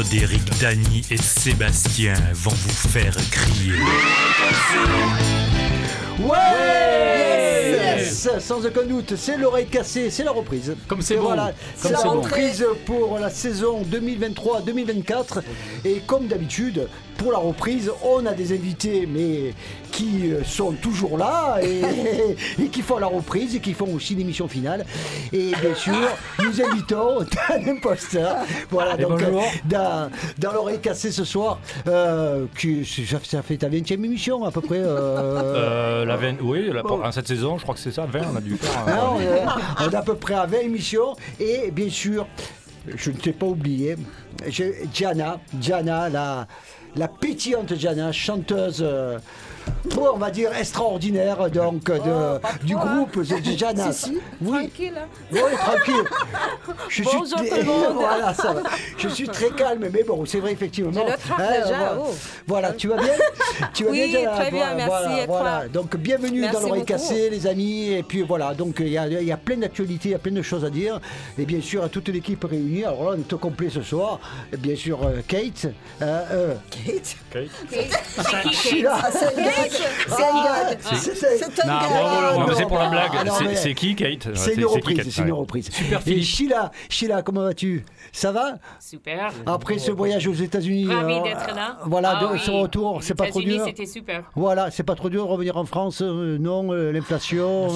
Claude, Eric, Dany et Sébastien vont vous faire crier. Ouais Yes Sans aucun doute, c'est l'oreille cassée, c'est la reprise. Comme c'est bon. Voilà, c'est la bon. reprise pour la saison 2023-2024. Et comme d'habitude, pour la reprise, on a des invités, mais qui euh, sont toujours là et, et qui font la reprise et qui font aussi l'émission finale. Et bien sûr, nous invitons Dan Imposteur. Voilà, donc bonjour. dans, dans l'oreille cassée ce soir, euh, qui, ça, ça fait ta 20e émission à peu près. euh, Euh, la veine, oui, la- en cette saison, je crois que c'est ça, 20, on a dû faire. Hein, euh, on, est, on est à peu près à 20 émissions. Et bien sûr, je ne t'ai pas oublié, j'ai- Diana, Diana, la, la pétillante Diana, chanteuse. euh, on va dire extraordinaire donc de, du groupe. Si, si, oui, tranquille. hein. oui, tranquille. Je Bonjour tout le monde. voilà, ça va. Je suis très calme, mais bon, c'est vrai effectivement. Je le traque Hein, déjà, voilà. oh. Voilà, tu vas bien Tu vas Oui, bien très bien, Voilà, merci, Voilà, et toi voilà. Donc bienvenue Merci dans l'oreille cassée, les amis. Et puis voilà, donc il y a, il y a plein d'actualités, il y a plein de choses à dire. Et bien sûr, à toute l'équipe réunie. Alors là, on est au complet ce soir. Et bien sûr, euh, Kate. euh, euh, Kate. Sheila. C'est un gag. C'est un gag. C'est- pour la blague. C'est- qui, Kate? C'est une reprise, c'est une reprise. Super Et Philippe. Sheila, Sheila, comment vas-tu? Ça va? Super. Après ce voyage aux États-unis. Ravi euh, d'être là. Voilà, Ah de ce retour, c'est pas trop États-Unis, dur. C'était super. Voilà, c'est pas trop dur de revenir en France, euh, non, euh, l'inflation,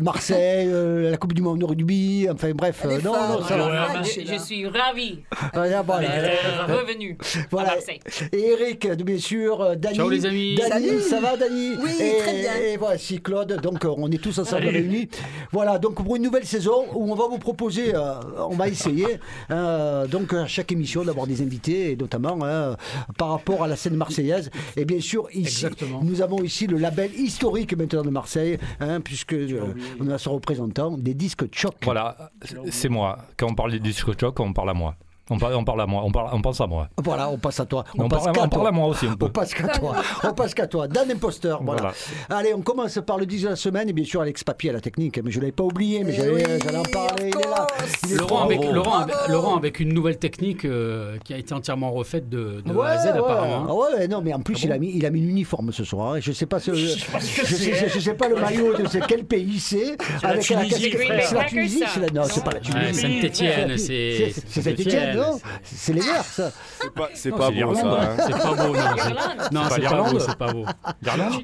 Marseille, la Coupe du Monde de rugby, enfin bref, non, non, ça va. femmes, Je, suis ravie Voilà, voilà. d'être revenu Voilà. à Marseille. Et Eric, bien sûr, Dany. Ciao, les amis. Dany, Salut. ça va Dany? Oui, et, très bien. Et voici Claude, donc euh, on est tous ensemble réunis. Voilà, donc pour une nouvelle saison où on va vous proposer, euh, on va essayer, euh, donc à chaque émission d'avoir des invités, et notamment hein, par rapport à la scène marseillaise. Et bien sûr, ici, Exactement. nous avons ici le label historique maintenant de Marseille, hein, puisque euh, on a son représentant des disques choc. Voilà, c'est moi. Quand on parle des disques choc, on parle à moi. On parle, on parle à moi, on, parle, on pense à moi. Voilà, on passe à toi. On, On, passe parle, qu'à on toi. parle à moi aussi un peu. On passe qu'à toi. On passe qu'à toi. Dan Imposteur. Voilà. Voilà. Allez, on commence par le 10 de la semaine. Et bien sûr, Alex Papier à la technique. Mais je ne l'avais pas oublié. Mais j'allais oui, en parler. Il est là. Il est Laurent avec. Laurent. Laurent avec une nouvelle technique euh, qui a été entièrement refaite de, de Ouais, A à Z ouais. apparemment. hein. Ah ouais, non, mais en plus, il, a mis, il a mis l'uniforme ce soir. hein. Je sais pas, ce, je, sais, je sais pas le maillot de ce- quel pays c'est. Avec la Tunisie. C'est la Tunisie, c'est la- non, c'est pas la Tunisie. Saint-Étienne, c'est C'est c'est Saint-Étienne, non C'est les Verts, ça. C'est pas, c'est Non, pas c'est beau ça. hein. C'est pas beau, non. c'est- pas c'est pas l'Irlande. beau, c'est pas beau.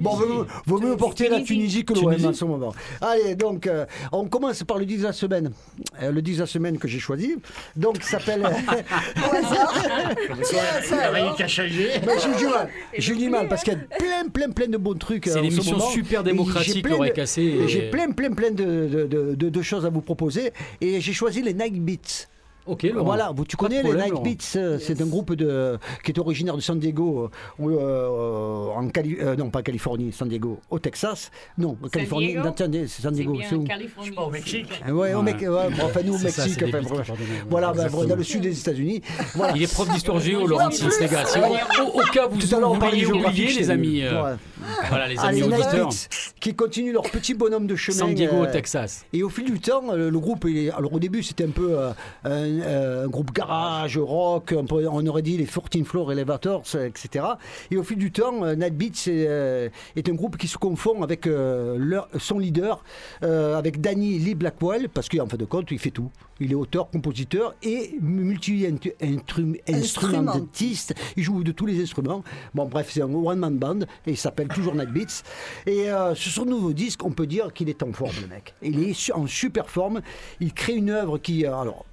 Bon, vaut mieux, vaut mieux porter la Tunisie que l'OM en ce moment. Allez, donc, euh, on commence par le 10 de la semaine. Euh, le 10 de la semaine que j'ai choisi. Donc, s'appelle. J'ai du mal. J'ai du mal parce qu'il y a plein, plein, plein de bons trucs. C'est euh, l'émission super démocratique, et et- J'ai plein, plein, plein de, choses à vous proposer. Et j'ai choisi les Night Beats. Ok, Laurent. Voilà, vous, tu Pas de connais les problème, Night Laurent. Beats, euh, c'est un groupe de, qui est originaire de San Diego, euh, euh, en Cali- euh, non pas Californie, San Diego, au Texas. Non, Californie, Diego dans- San San C'est Diego, bien c'est où Californie. Ah Ouais, au Ouais. Mec- ouais, bon, enfin nous au C'est ça, Mexique, c'est des enfin, beats voilà. ben, Exactement. dans le sud des États-Unis. Voilà. Il est prof d'histoire géo, Laurent Tins, les gars. Si vous- au, au cas où vous Tout à l'heure, on parlait vouliez de oublier, géographie, les je t'ai amis, euh, Ouais. voilà, les amis Night auditeurs, Beats, qui continuent leur petit bonhomme de chemin. San Diego, euh, au Texas. Et au fil du temps, euh, le groupe, il est- alors au début c'était un peu euh, un, euh, un groupe garage, rock, on aurait dit les 14 Floor Elevators, euh, etc. Et au fil du temps, euh, Night Beats est, est un groupe qui se confond avec leur- son leader, avec Danny Lee Blackwell, parce qu'en fin de compte, il fait tout. Il est auteur, compositeur et multi-instrumentiste. Il joue de tous les instruments. Bon, bref, c'est un one-man band et il s'appelle toujours Night Beats. Et euh, sur son nouveau disque, on peut dire qu'il est en forme, le mec. Il est en super forme. Il crée une œuvre qui. Alors,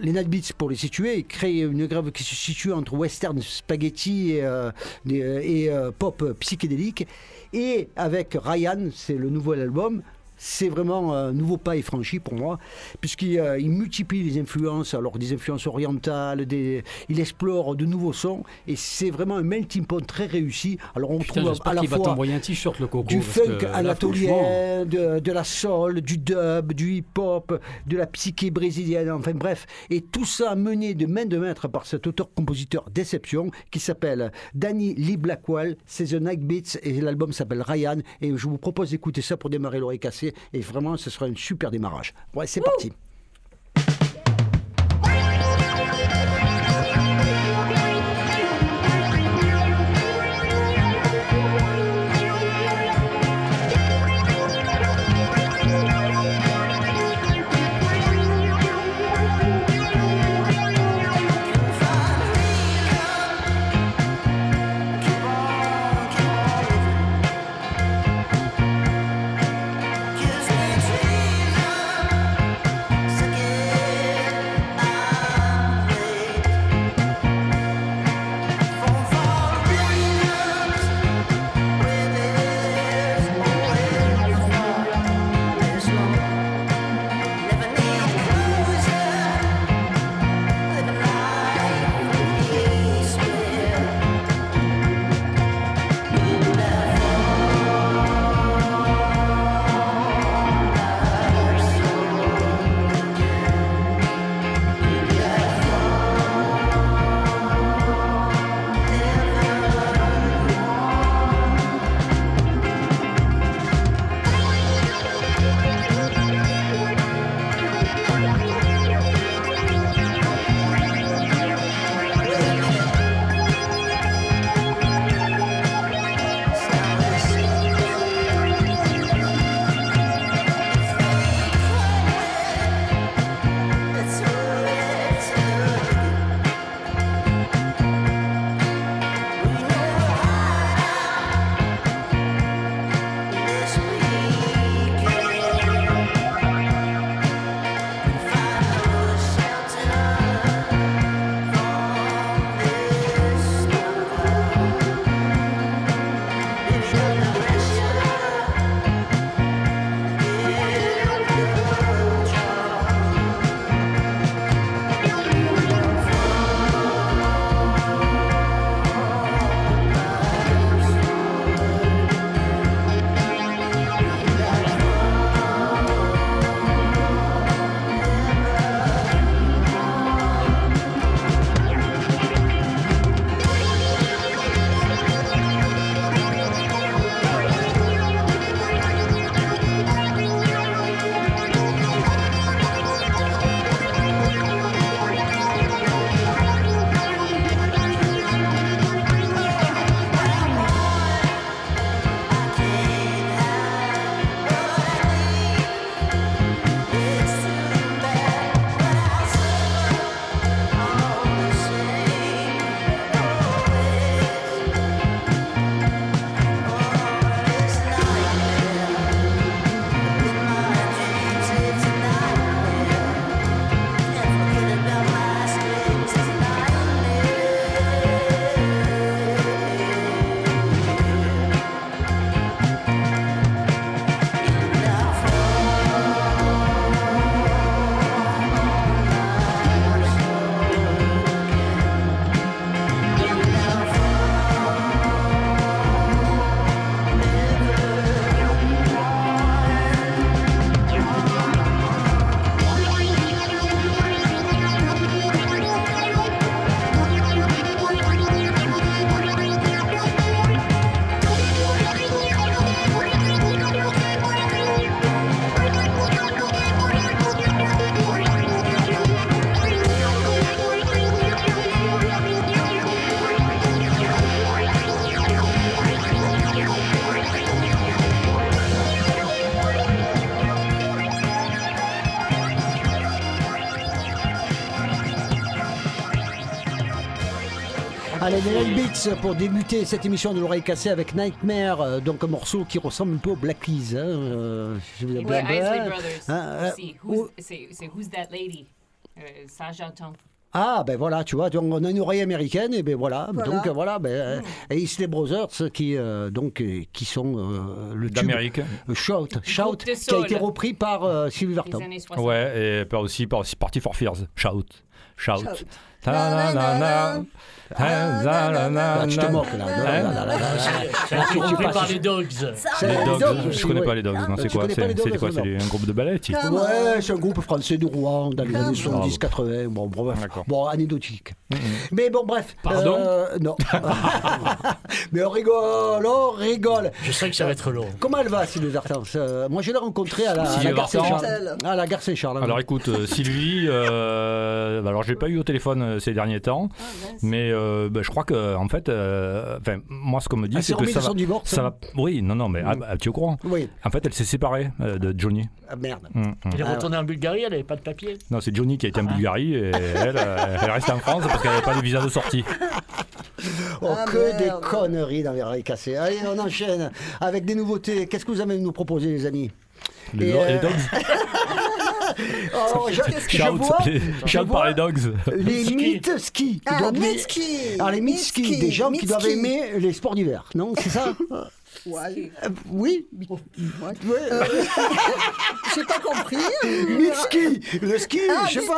les Night Beats, pour les situer, il crée une œuvre qui se situe entre western, spaghetti et, euh, et, euh, pop psychédélique. Et avec Ryan, c'est le nouvel album. C'est vraiment un nouveau pas est franchi pour moi, puisqu'il euh, multiplie les influences, alors des influences orientales, des, il explore de nouveaux sons, et c'est vraiment un melting pot très réussi. Alors on Putain, trouve à la fois un t-shirt, le coco. du funk anatolien, de, de la soul, du dub, du hip-hop, de la psyché brésilienne, enfin bref. Et tout ça mené de main de maître par cet auteur-compositeur d'exception qui s'appelle Danny Lee Blackwell. C'est The Night Beats et l'album s'appelle Ryan. Et je vous propose d'écouter ça pour démarrer l'oreille cassée. Et vraiment, ce sera un super démarrage. Ouais, c'est parti. Night Beats pour débuter cette émission de l'oreille cassée avec Nightmare, euh, donc un morceau qui ressemble un peu au Black Keys. Hein, euh, je Ouais, Isley Brothers. hein, euh, aussi. ou- Who's- C'est c'est Who's That Lady? Euh, ça, j'entends. Ah, ben voilà, tu vois, donc on a une oreille américaine, et ben voilà. Voilà. Donc voilà, ben, euh, et Isley Brothers, qui, euh, donc, qui sont euh, le tube D'Amérique. Shout, Shout, qui a été repris par euh, Sylvie Vartan. années 60. Ouais, et par aussi par aussi Party for Fears. Shout. Shout. Shout. Là, tu te moques, là. Non, Hein là, là, là, là. C'est Là, tu- passes- par les dogs. C'est Les Dogs, je connais pas les Dogs. Non, Ah, c'est tu quoi connais pas C'est c'est quoi non. C'est un groupe de ballet Ouais, c'est un groupe français de Rouen dans les années on. 70-80. Bon, bon, bref. Bon, anecdotique. Mais bon, bref. Pardon euh, Non. Mais on rigole, on rigole. Je sais que ça va être long. Comment elle va, Sylvie Vartan Euh, Moi, je l'ai rencontrée à la, gare. Saint-Charles. À la gare Saint-Charles. Alors écoute, euh, Sylvie, bah, alors j'ai pas eu au téléphone ces derniers temps, mais euh, bah, je crois que en fait, euh, enfin moi ce qu'on me dit Elle c'est que ça va, son divorce. ça va, oui, non non mais ah, bah, tu es au courant. Oui. En fait, elle s'est séparée euh, de Johnny. Ah, merde. Hum, hum. Elle est Ah, retournée en Bulgarie, elle n'avait pas de papier. Non, c'est Johnny qui a été en Bulgarie et elle, euh, elle reste en France parce qu'elle n'avait pas de visa de sortie. Oh, Ah, que merde. des conneries dans les rails cassés. Allez, on enchaîne avec des nouveautés. Qu'est-ce que vous avez à nous proposer, les amis? Les, Et, do- euh, les dogs, Oh, je, je shout, vois les- je shout vois par les dogs. les Ski. mythes ski. Ah, Mitski. Alors, les mythes ski, Mitski, des gens qui doivent Mitski. aimer les sports d'hiver, non C'est ça Ouais. Euh, Oui Ouais. Ouais. Euh, J'ai pas compris. Mythes ski Le ski, Ah, je sais Mitski.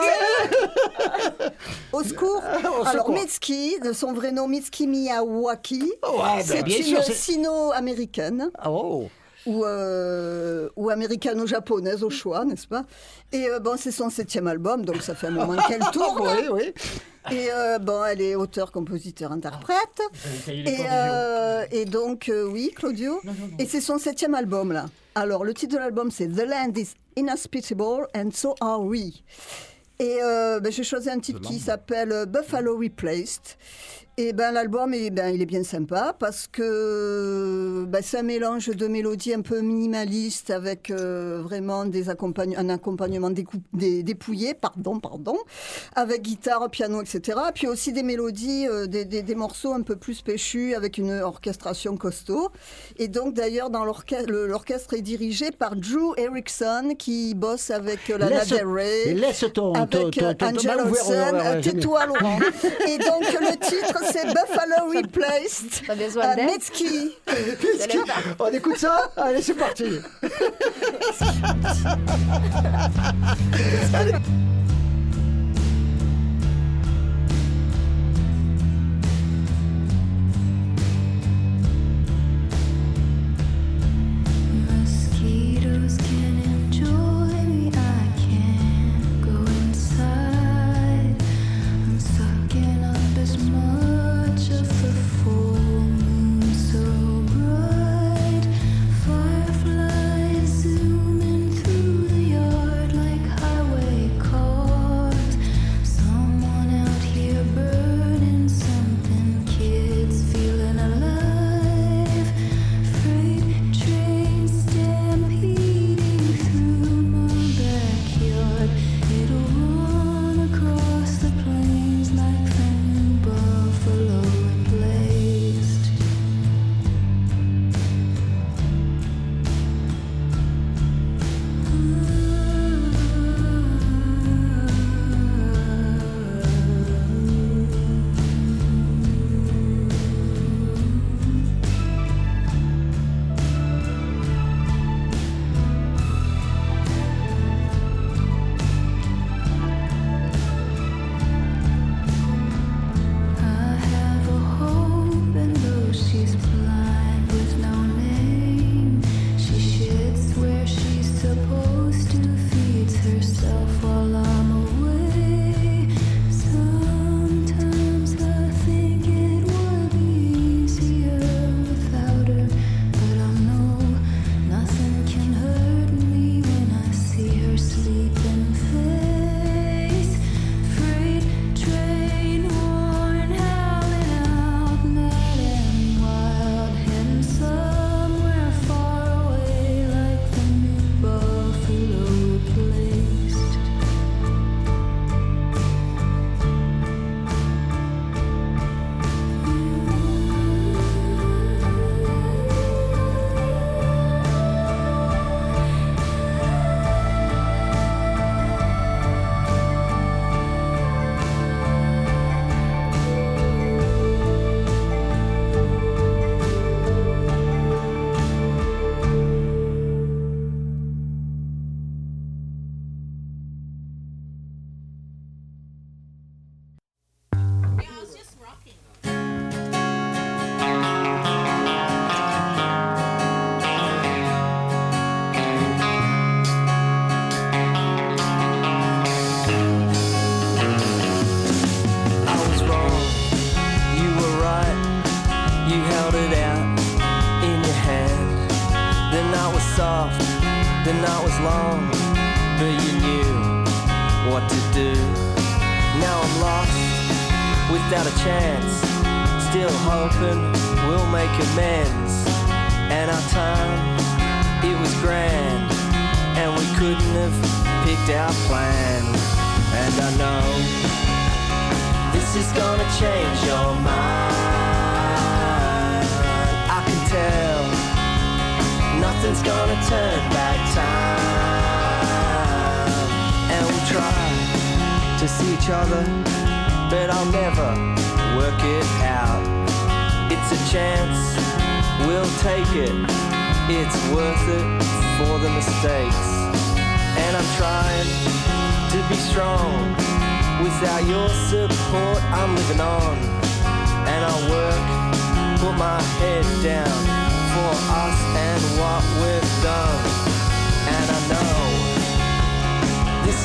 pas Au secours. au Alors. Mitski, de son vrai nom Mitski Miyawaki, Ouais, ben, c'est une sino-américaine. Oh ou, euh, ou américano-japonaise au choix, n'est-ce pas? Et euh, bon, c'est son septième album, donc ça fait un moment qu'elle tourne. Oui, oui. Et euh, bon, elle est auteur, compositeur, interprète. Et, euh, et donc, euh, oui, Claudio. Et c'est son septième album, là. Alors, le titre de l'album, c'est The Land is Inhospitable and So Are We. Et euh, ben, j'ai choisi un titre qui s'appelle Buffalo Replaced. Et ben l'album, eh ben, il est bien sympa parce que ben, c'est un mélange de mélodies un peu minimalistes avec euh, vraiment des un accompagnement dépouillé, pardon, pardon, avec guitare, piano, etc. Puis aussi des mélodies, euh, des, des- des morceaux un peu plus péchus avec une orchestration costaud. Et donc d'ailleurs, dans l'orchestre, l'orchestre est dirigé par Drew Erickson qui bosse avec euh, Lana Del Rey. Laisse ton, Avec ton, euh, ton- ton Angel mal ouvert, Olsen, euh, tais-toi Laurent. Et donc le titre c'est Buffalo Replaced. T'as besoin à d'aide Mitski. On écoute ça. Allez, c'est parti. Mosquitoes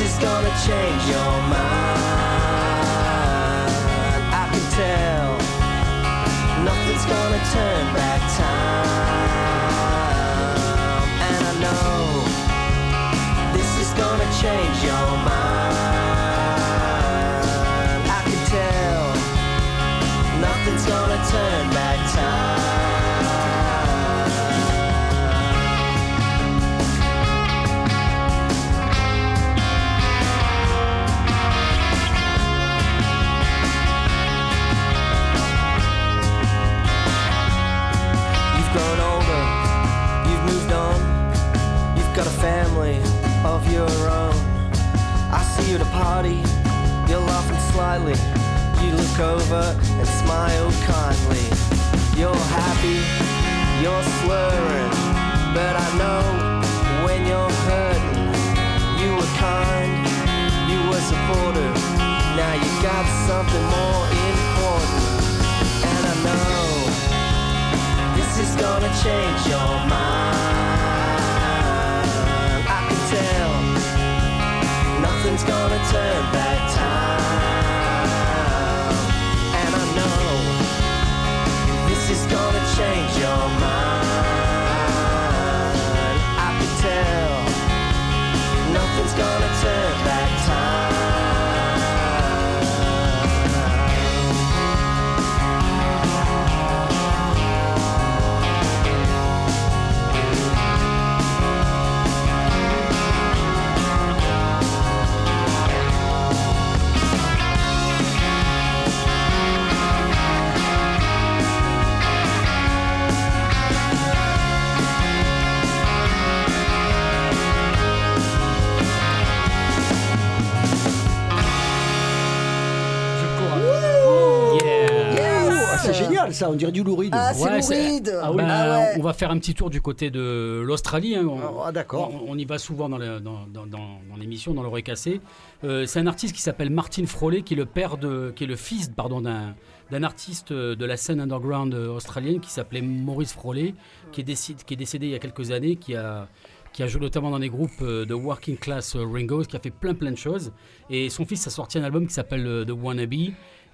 is gonna change your mind. I can tell nothing's gonna turn back you a party, you're laughing slightly. You look over and smile kindly. You're happy, you're slurring, but I know when you're hurting. You were kind, you were supportive. Now you got something more important, and I know. This is gonna change your mind. Nothing's gonna turn back time. And I know this is gonna change your mind. Ça, on dirait du louride. Ah, c'est Ouais, c'est- louride. Ah oui, Ah bah, ouais. On va faire un petit tour du côté de l'Australie. hein. On, Ah, d'accord. on- on y va souvent dans le- dans- dans- dans- dans l'émission, dans l'oreille cassée. Euh, c'est un artiste qui s'appelle Martin Frolet, qui est le père de, qui est le fils, pardon, d'un d'un artiste de la scène underground euh, australienne qui s'appelait Maurice Frolet, qui est, décédé, qui est décédé il y a quelques années, qui a qui a joué notamment dans des groupes euh, de working class euh, Ringos, qui a fait plein plein de choses. Et son fils a sorti un album qui s'appelle euh, The Wannabe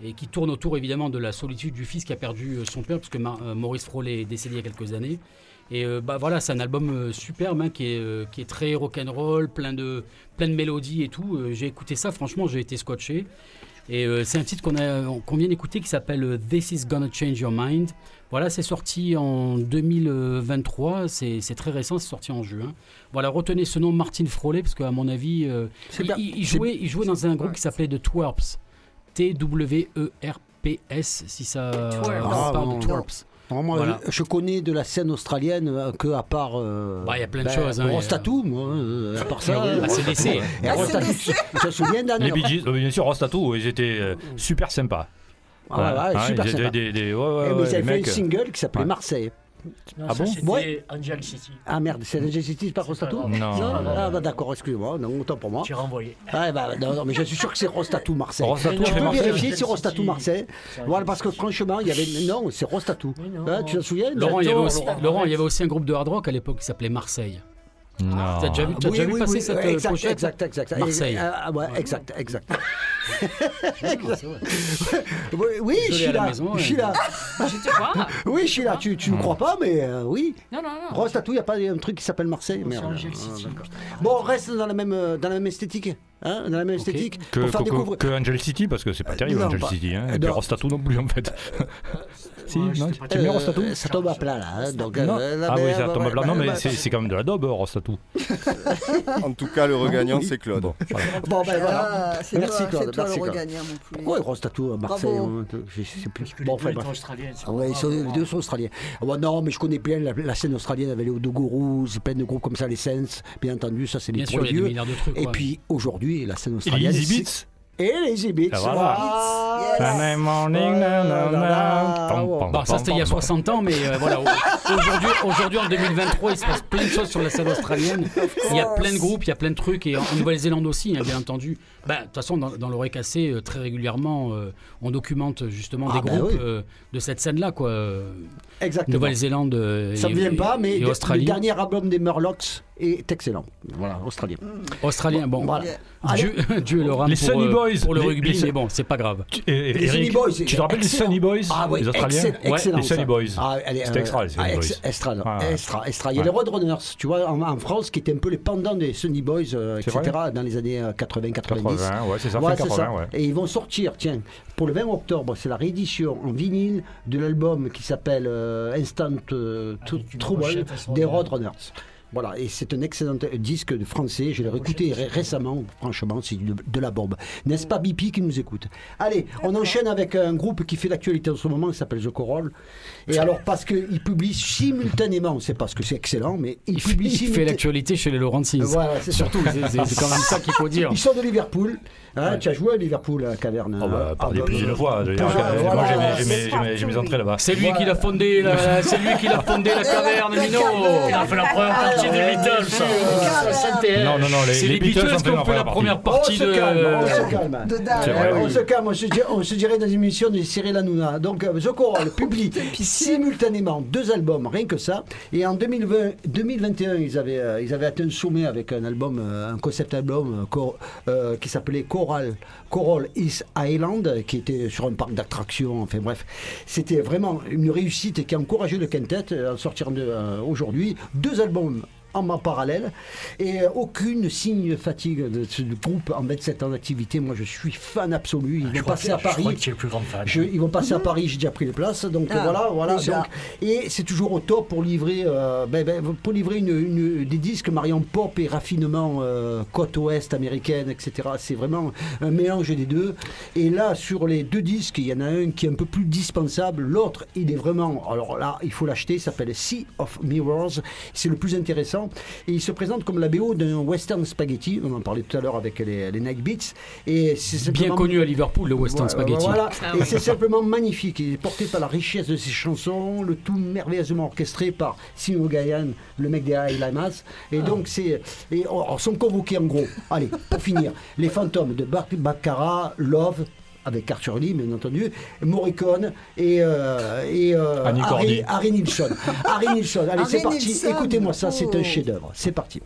et qui tourne autour évidemment de la solitude du fils qui a perdu son père, puisque Maurice Frolet est décédé il y a quelques années. Et euh, bah voilà, c'est un album superbe hein, qui, est, qui est très rock'n'roll, plein de, plein de mélodies et tout. J'ai écouté ça, franchement, j'ai été scotché. Et c'est un titre qu'on a- qu'on vient d'écouter qui s'appelle This is Gonna Change Your Mind. Voilà, c'est sorti en 2023, c'est très récent, c'est sorti en juin. Voilà, retenez ce nom Martin Frolet, parce qu'à mon avis, euh, il, jouait, il jouait dans un groupe qui s'appelait The Twerps. T-W-E-R-P-S, si ça Ah, parle Twerps. Non, moi, Voilà. je connais de la scène australienne euh, que à part. euh, Bah, il y a plein de choses, hein, Rostatou, moi. euh, à part ça. Ah oui, bah, décès. Et Ah, Rostatou, c'est tu te souviens d'Anne Les Bee Gees, euh, bien sûr, Rostatou, ils étaient euh, super sympas. Ah, ouais, ouais, Hein, super ils étaient sympa. des, des- ouais, ouais, Eh, ouais, mais avaient fait mecs, un euh, single qui s'appelait ouais. Marseille. Non, Ah ça, bon c'était Ouais. Angel City. Ah merde, c'est la City, pas Rostatou. Non. Ah, bah, d'accord, excusez-moi, non, autant pour moi. J'ai renvoyé. Ah, bah, non, non, mais je suis sûr que c'est Rostatou Marseille. Rostatou, tu c'est peux Marseille. vérifier Angel si Rostatou. Marseille. C'est Voilà, Angel parce que franchement, il y avait. Non, c'est Rostatou. Hein, tu te souviens Laurent, il y avait J'adore, aussi, Laurent. Laurent, il y avait aussi un groupe de hard rock à l'époque qui s'appelait Marseille. Non. T'as déjà vu, t'as Oui, déjà vu oui, passer oui, cette euh, exact, pochette exact, exact. Marseille. Ah, ouais, exact, exact. Oui, oui je suis là. je suis là. Oui, je suis là. Tu, tu ne crois pas, mais euh, oui. Non, non, non. Rose Tattoo, il n'y a pas un truc qui s'appelle Marseille C'est Merde. Angel Ah. Bon, on reste dans la même, euh, dans la même esthétique. Hein, dans la même esthétique. Que, pour faire que- découvrir. que Angel City, parce que c'est pas terrible non, Angel pas- City. Hein. Euh, Et puis. Rostatou non plus en fait. si, Ouais, non, tu aimes bien Euh, Rostatou ça tombe à plat là. hein, donc, Non. euh, Ah oui, ça tombe à plat. Non, mais c'est c'est quand même de la daube, Rostatou. En tout cas, le regagnant, c'est Claude. Bon, voilà. Bon, ben voilà. Ah, c'est Merci, toi, Claude, merci, le Claude. Pourquoi Rose Tattoo à Marseille Bravo. hein, Je sais plus. Bon, les enfin, ouais, ils grave, sont, les deux sont australiens. Ouais, non, mais je connais bien la, la scène australienne avec les Odogourous, plein de groupes comme ça, les Sens, bien entendu, ça c'est les des vieux. Et puis aujourd'hui, la scène les australienne. C'est- Beats les. Ah, Yes. Sunday morning, Oh Bon, ça c'était il y a pam. 60 ans, mais euh, voilà. au- Aujourd'hui, aujourd'hui, en 2023, il se passe plein de choses sur la scène australienne. Il y a plein de groupes, il y a plein de trucs, et en, en Nouvelle-Zélande aussi, hein, bien entendu. Ben, De toute façon, dans, dans l'oreille cassée, euh, très régulièrement, euh, on documente justement Ah, des bah groupes oui. euh, de cette scène-là, quoi. Exactement. Nouvelle-Zélande euh, Ça ne vient pas, mais le dernier album des Murlocs est excellent. Voilà, australien. Australien, bon. Voilà. Dieu, Dieu le rame Les pour, Sunny euh, Boys, pour le les- rugby, les- mais bon, c'est pas grave. Tu- et- et Les Eric, Sunny Boys, Tu te rappelles excellent. Sunny Boys Ah ouais, Les Australiens excellent, excellent, Les Sunny. Boys. Ah, C'était extra, les Sunny ex- Boys. Extra, non, extra, extra. Il y a les Roadrunners, tu vois, en, en France, qui étaient un peu les pendants des Sunny Boys, euh, etc., dans les années 80-90. 80, ouais, c'est ça, Ouais, fin c'est 80, ça. ouais. Et ils vont sortir, tiens, pour le 20 octobre, c'est la réédition en vinyle de l'album qui s'appelle euh, Instant euh, une Trouble des. Roadrunners. Voilà, et c'est un excellent disque de français. Je l'ai réécouté ré- récemment. Franchement, c'est de, de la bombe. N'est-ce pas, BP qui nous écoute? Allez, on enchaîne avec un groupe qui fait l'actualité en ce moment, qui s'appelle The Coroll. Et alors, parce qu'il publie simultanément, c'est parce que c'est excellent, mais il, Il publie il fait simultanément. l'actualité chez les Laurentides. Voilà, c'est. Surtout, c'est- quand même ça qu'il faut dire. Ils sont de Liverpool. Hein, Tu as joué à Liverpool, à la caverne. Oh, bah, Ah, parlez bah, plus d'une fois. je veux dire, Voilà, parce que voilà, Moi, j'ai mes- entrées là-bas. C'est lui qui l'a fondé, la- c'est lui qui l'a fondé la caverne, Mino. Il a fait la première partie des Beatles. ça. Non, non, non, les, C'est les les Beatles Beatles ont qui fait ont leur fait la première partie. On se de. calme, on se calme. De dingue. On se calme, on se, dirait, on se dirait dans une émission de Cyril Hanouna. Donc, euh, The Coral publie simultanément deux albums, rien que ça. Et en 2020, 2021, ils avaient, euh, ils avaient atteint le sommet avec un album, euh, un concept album cor- qui s'appelait Coral, Coral East Island, qui était sur un parc d'attractions. Enfin bref, c'était vraiment une réussite qui a encouragé le quintet à sortir euh, aujourd'hui deux albums en en parallèle et euh, aucune signe de fatigue de ce groupe en 27 ans d'activité. Moi, je suis fan absolu. Ils vont passer à Je crois Paris. que tu es le plus grand fan. Je- ils vont passer à Paris, j'ai déjà pris les places, donc Ah, voilà, voilà. donc, et c'est toujours au top pour livrer, euh, ben, ben, pour livrer une, une- des disques mariant pop et raffinement euh, côte ouest américaine, etc. C'est vraiment un mélange des deux. Et là, sur les deux disques, il y en a un qui est un peu plus dispensable, l'autre, il est vraiment, alors là, il faut l'acheter, il s'appelle Sea of Mirrors. C'est le plus intéressant. Et il se présente comme la BO d'un western spaghetti. On en parlait tout à l'heure avec les, les Night Beats. Et c'est Bien connu à Liverpool, le Western voilà, Spaghetti. Voilà, Ah et c'est simplement magnifique. Il est porté par la richesse de ses chansons, le tout merveilleusement orchestré par Sino Gayan, le mec des High Lamas. Et donc, c'est. Et oh, oh, sont convoqués en gros. Allez, pour finir, les fantômes de Baccarat, Love. Avec Arthur Lee, bien entendu, Morricone et, euh, et euh, Harry. Harry Nilsson. Harry Nilsson, allez, c'est parti. Écoutez-moi ça, c'est un chef-d'œuvre. C'est parti.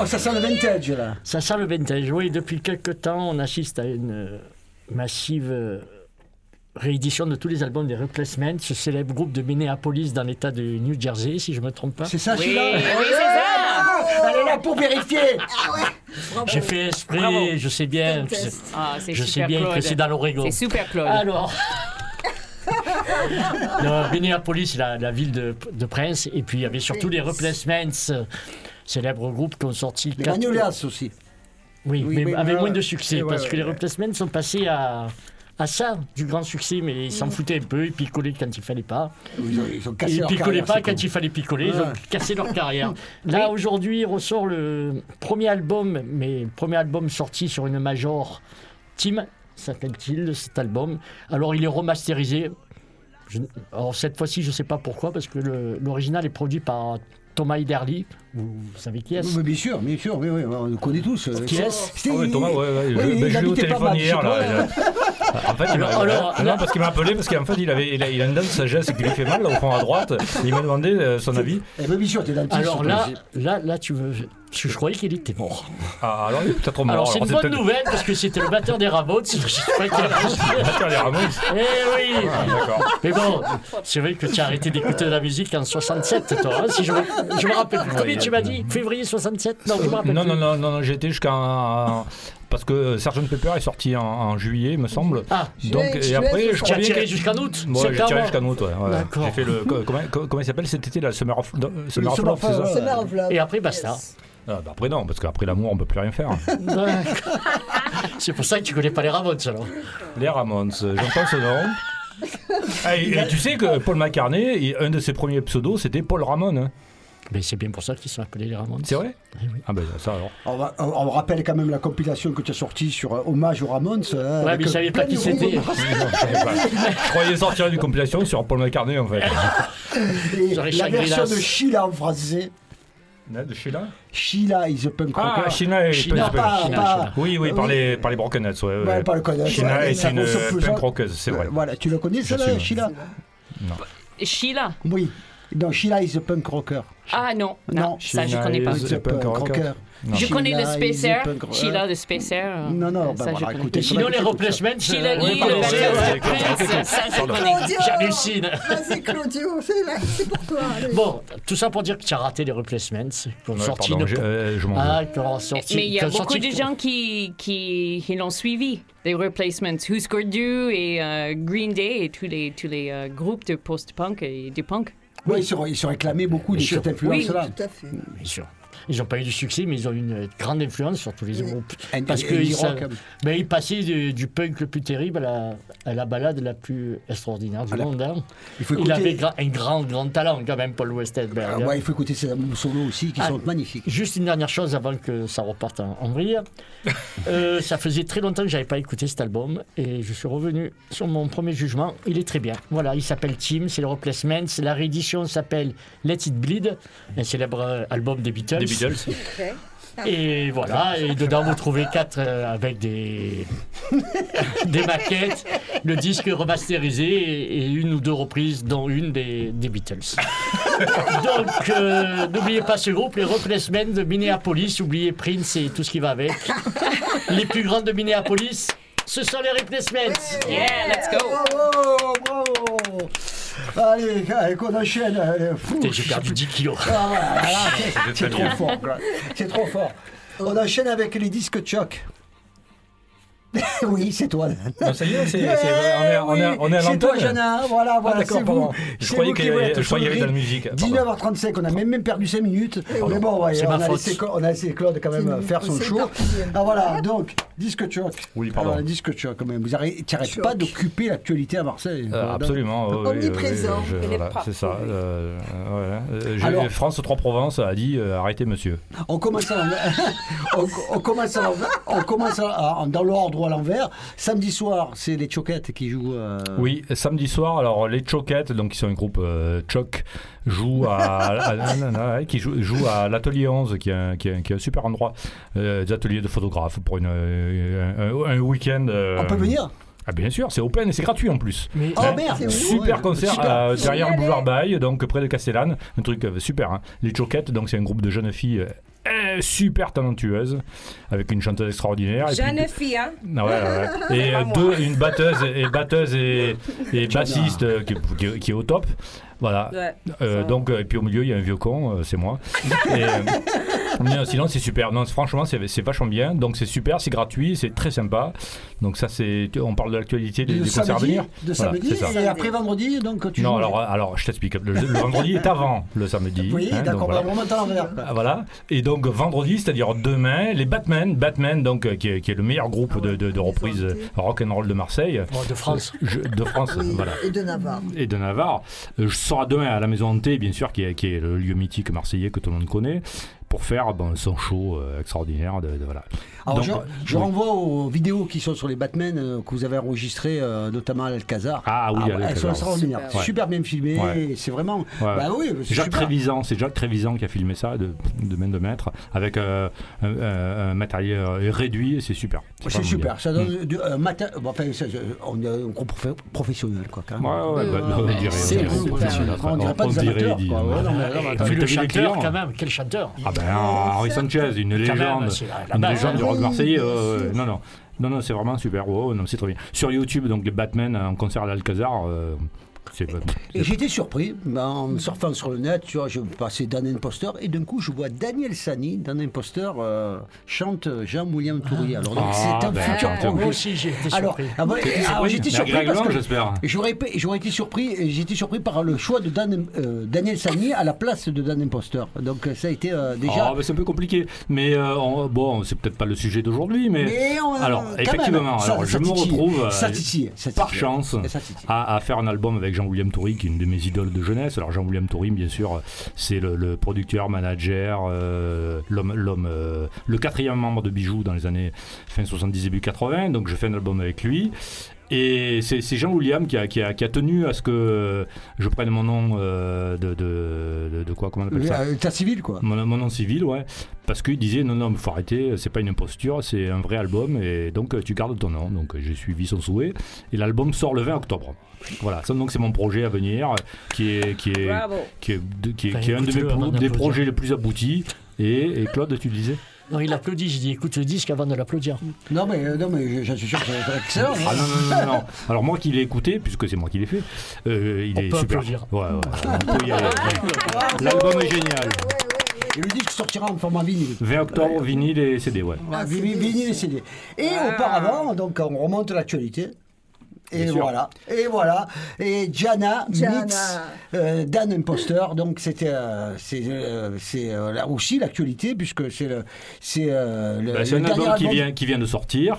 Oh. Ça sent le vintage là. Ça sent le vintage. Oui, depuis quelque temps, on assiste à une massive euh, réédition de tous les albums des Replacements, ce célèbre groupe de Minneapolis dans l'État de New Jersey, si je ne me trompe pas. C'est ça Oui, celui-là oui, Oh, c'est ça. Elle est là pour vérifier. J'ai fait esprit, Bravo. je sais bien. Ah, c'est Je sais bien Claude. que c'est dans l'Oregon. C'est super Claude. Alors. Minneapolis, la, la ville de, de Prince, et puis il y avait surtout les Replacements, euh, célèbres groupes qui ont sorti. Les quatre- Magnolias aussi. Oui, Oui, mais mais, avec euh, moins de succès, parce ouais, que les. Replacements sont passés à, à ça, du grand succès, mais ils s'en foutaient un peu, ils picolaient quand il fallait pas. Ils ont, ils ont cassé Ils leur picolaient carrière, pas quand il fallait picoler, ils ont cassé leur carrière. Là, aujourd'hui, ressort le premier album, mais le premier album sorti sur une major, Team, s'appelle-t-il, cet album. Alors, il est remasterisé. Je- alors, cette fois-ci, je ne sais pas pourquoi, parce que l'original est produit par Thomas Ederly. Vous, vous savez qui Oui, est-ce mais bien sûr, bien sûr, oui, oui, on le connaît tous. euh, Qui est-ce c'était- Ah ouais, Thomas, ouais, ouais, Oui, je- ben, je l'ai eu au téléphone mal hier. Là, toi, En fait, il m'a Alors, alors, Ah non, parce qu'il m'a appelé parce qu'en fait, il avait, il a, il a une dent de sagesse qui lui fait mal là, au fond à droite. Il m'a demandé euh, son avis. Eh ben, Bichot, t'es dans le petit Alors là, là, là, tu veux. Je, je croyais qu'il était mort. Ah, alors il est peut-être mort. Alors c'est une bonne nouvelle parce que c'était le batteur des Ramones. Je sais pas quel âge. Batteur des Ramones. Eh oui Ah, d'accord. Mais bon, c'est vrai que tu as arrêté d'écouter de la musique en 67, toi. hein, si je, me, je me rappelle plus. Combien tu m'as dit? Février 67 Non, je me rappelle Non, plus. non, non, non, non, été jusqu'en. Parce que Sgt Pepper est sorti en, en juillet, il me semble. Ah, Donc, et après, c'est je ça. tu as croyais tiré que- jusqu'en août Bon, j'ai tiré jusqu'en août, ouais. ouais. D'accord. J'ai fait le. co- Comment, co- comment il s'appelle? Cet été là Summer of, Summer of Summer Love, c'est of ça? Love. Summer of Love. Et après, basta. Yes. Ah, bah Après, non, parce qu'après l'amour, on peut plus rien faire. D'accord. C'est pour ça que tu connais pas les Ramones, alors. Les Ramones, j'entends ce nom. Et, et tu sais que Paul McCartney, un de ses premiers pseudos, c'était Paul Ramon. Mais c'est bien pour ça qu'ils sont appelés les Ramones. C'est vrai Eh oui. Ah ben ça alors. On, va- on- on rappelle quand même la compilation que tu as sortie sur euh, Hommage aux Ramones. hein, Ouais, mais je savais pas qui c'était. Non, je croyais sortir une compilation sur Paul McCartney en fait. Et la version de Sheila en français. De Sheila Sheila is a punk Ah, rocker. Sheila et Sheila, Punk- Sheila, pas- Sheila. Oui, oui, Euh, par oui. les, par les Broken Heads, ouais. Ouais, le. Sheila Ouais, est une euh, plus punk rockeuse, c'est vrai. Voilà, tu le connais. Sheila Sheila. Oui. Non, Sheila is a punk rocker. Ah non, non, Non. ça je connais pas. a punk rocker. rocker. Non. Je connais le Spacer, a punk rocker. Sheila le Spacer. Non, non, bah ça, je voilà, connais. écoutez, Sinon, les replacements. Sheila euh, Lee, le ça je connais. J'hallucine. Vas-y, Claudio, c'est là, c'est pour toi. allez. Bon, tout ça pour dire que tu as raté les replacements. Qui ont Ouais, sorti pardon, une- j'ai- euh, je m'en. Ah. Mais il y a beaucoup sorti- de gens qui, l'ont suivi, les replacements. Husker Du et euh, Green Day et tous les, tous les groupes de post-punk et de punk. Oui, ils se, ils se réclamaient beaucoup de cette influence-là. Tout à fait. Bien sûr. Ils n'ont pas eu du succès, mais ils ont eu une grande influence sur tous les groupes. Parce qu'ils hein. ben, ils passaient du, du punk le plus terrible à la, à la balade la plus extraordinaire du À la- monde. hein. Il faut Il écouter. avait gra- un grand, grand talent quand même, Paul Westenberg. Ah, hein. ouais, il faut écouter ces solos aussi qui Ah. sont magnifiques. Juste une dernière chose avant que ça reparte en, en vrille. Euh, ça faisait très longtemps que j'avais pas écouté cet album et je suis revenu sur mon premier jugement. Il est très bien. Voilà, il s'appelle Team, c'est le replacement. La réédition s'appelle Let It Bleed, un célèbre euh, album des Beatles. Des Beatles. Et voilà, et dedans vous trouvez quatre euh, avec des, des maquettes, le disque remasterisé et, et une ou deux reprises, dont une des, des Beatles. Donc euh, n'oubliez pas ce groupe, les Replacements de Minneapolis, oubliez Prince et tout ce qui va avec. Les plus grands de Minneapolis, ce sont les Replacements. Yeah, let's go! Bravo, bravo. Allez, allez, qu'on enchaîne. J'ai perdu 10 kilos. Ah, voilà, c'est- trop fort. quoi. C'est trop fort. On enchaîne avec les disques choc. oui, c'est toi. Non, ça y est, c'est- c'est vrai, on est- on est- on est à C'est toi, l'antenne. Jana. Voilà, voilà, Ah, c'est pardon. vous. Je qui qu'il y avait- de la musique. rythme. Pardon. 19h35, on a même, même perdu 5 minutes. Mais bon, ouais, on, ma a laissé, on a laissé Claude quand même faire son show. parti. Ah voilà, donc, disque choc. Oui, pardon. Alors, disque choc quand même. Vous n'arrêtez pas d'occuper l'actualité à Marseille. Euh, Voilà. absolument. oui, oui, oui, Omniprésent. je- voilà, partout. c'est ça. euh, ouais. Alors- France 3 Provence a dit euh, arrêtez monsieur. On commence, à l'envers. on, commence, à l'envers. on commence à- dans l'ordre à l'envers. Samedi soir, c'est les Choquettes qui jouent. euh, Oui, samedi soir, alors les Choquettes, donc qui sont un groupe euh, Choc, jouent à, à- à- à- qui jouent, jouent à l'atelier 11, qui est un, qui est un- qui est un super endroit, euh, des ateliers de photographes pour une, euh, un, un week-end. euh, On peut venir Ah bien sûr, c'est open et c'est gratuit en plus. Mais Oh Hein merde Super concert euh, derrière le boulevard Baille, donc près de Castellane. Un truc euh, super. hein. Les Choquettes, donc c'est un groupe de jeunes filles super talentueuses, avec une chanteuse extraordinaire. et puis- Jeune fille, hein ah ouais, ouais, ouais. Et euh, deux, une batteuse et batteuse et, et bassiste euh, qui, qui- qui est au top. Voilà. Ouais. Euh, donc, et puis au milieu, il y a un vieux con, c'est moi. Et, euh, mais, euh, sinon, c'est super. Non, franchement, c'est vachement bien. Donc, c'est super, c'est gratuit, c'est très sympa. Donc, ça, c'est. On parle de l'actualité des, de des concerts à venir. de samedi et après vendredi, donc tu Non, alors, alors je t'explique. Le, le vendredi est avant le samedi. Oui, hein, d'accord, voilà. on. Ah, Voilà. Et donc vendredi, c'est-à-dire demain, les Batman, Batman donc euh, qui est, qui est le meilleur groupe Ah ouais, de, de, de reprises les rock and roll de Marseille, bon, de France. Je- de France, Oui, voilà, Et de Navarre. et de Navarre. Euh, Je serai demain à la Maison Hantée, bien sûr, qui est, qui est le lieu mythique marseillais que tout le monde connaît. Pour faire bon, son show euh, extraordinaire. De, de- voilà. Alors, Donc, je, je oui. renvoie aux vidéos qui sont sur les Batman euh, que vous avez enregistrées, euh, notamment à l'Alcazar. Ah oui, à ouais, elles sont extraordinaires. Super. Ouais. super bien filmé. Ouais. C'est vraiment. Ouais. Bah oui, c'est Jacques super. Trévisan, c'est Jacques Trévisan qui a filmé ça de, de main de maître avec euh, un, un- un matériel réduit et c'est super. C'est super. bien. Ça donne Mm. du- un matin. bon, enfin, ça, on est un groupe profe- professionnel, quoi. Quand même. Ouais, ouais, bah, Euh, on dirait. c'est on dirait- super. professionnel. On dirait pas On des dirait, amateurs, quoi. Ouais, non, mais- non, mais le chanteur, quand même, quel chanteur Ah ben Henri Sanchez, une même, légende, une légende du hein. rock marseillais. euh, non, non, non, non, c'est vraiment super. Oh, non, c'est très bien. Sur YouTube, donc les Batman en concert à l'Alcazar, euh, c'est Et j'étais surpris, en surfant sur le net, tu vois, je passais Dan Imposter, et d'un coup, je vois Daniel Sani, Dan Imposter, euh, chante Jean-William Toury. Alors, donc, Ah, c'est un ben, futur. Moi aussi, j'ai été Alors, surpris. ah T'étais et- alors, surpris j'étais surpris parce que j'espère. j'aurais j'aurais été surpris, j'ai été surpris par le choix de Dan, euh, Daniel Sani à la place de Dan Imposter. Donc, euh, ça a été euh, déjà. Ah, ben, c'est un peu compliqué. Mais euh, on- bon, c'est peut-être pas le sujet d'aujourd'hui, mais. Mais on- alors, effectivement, même, ça- alors, ça je me titille. retrouve euh, Ça titille, ça par chance à, à faire un album avec Jean-William Toury, qui est une de mes idoles de jeunesse. Alors, Jean-William Toury, bien sûr, c'est le, producteur, manager, euh, l'homme, l'homme, euh, le quatrième membre de Bijoux dans les années fin 70, début 80. Donc, je fais un album avec lui. Et c'est c'est Jean-William qui a, qui, a, qui a tenu à ce que je prenne mon nom euh, de, de, de, de quoi Comment on appelle ça Euh, État civil, quoi. mon, mon nom civil, ouais. Parce qu'il disait non, non, il faut arrêter, c'est pas une imposture, c'est un vrai album et donc euh, tu gardes ton nom. Donc j'ai suivi son souhait et l'album sort le 20 octobre. Voilà, ça donc c'est mon projet à venir qui est, qui est, qui est, qui est, Enfin, qui est un de mes des projets les plus aboutis. Et, et Claude, tu le disais? Non, il applaudit, j'ai dit écoute le disque avant de l'applaudir. Non, mais, euh, non, mais j'en suis sûr que ça va être excellent. Ah non, non, non, non. Alors moi qui l'ai écouté, puisque c'est moi qui l'ai fait, euh, il On est peut super. applaudir. Ouais, ouais, on peut y aller. L'album est génial. Et le disque sortira en format vinyle. 20 octobre, vinyle et CD, ouais. Ah, vinyle, vinyle et CD. Et auparavant, donc on remonte l'actualité. Et voilà, et voilà, et Jana, Jana. Mix, euh, Dan Imposter, donc c'était, euh, c'est, euh, c'est euh, là aussi l'actualité puisque c'est le, c'est euh, le, Bah, c'est le un album qui vient, qui vient de sortir.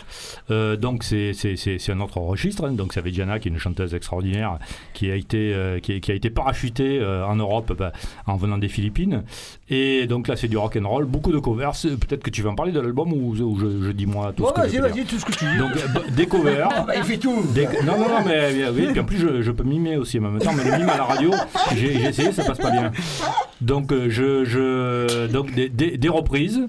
Euh, donc, c'est c'est- c'est- c'est un autre registre. hein. Donc, ça avait Diana, qui est une chanteuse extraordinaire, qui a été, euh, qui, qui a été parachutée euh, en Europe bah, en venant des Philippines. Et donc, là, c'est du rock and roll. Beaucoup de covers. Peut-être que tu vas en parler de l'album ou, ou je, je dis moi tout Bon, ce que vas-y, vas-y, tout ce que tu dis. Donc, euh, bah, des covers. Ah, bah, il fait tout. Des- Non, non, non, mais oui, puis en plus, je, je peux mimer aussi en même temps, mais le mime à la radio, j'ai essayé, ça passe pas bien. Donc, euh, je, je, donc des, des- des reprises.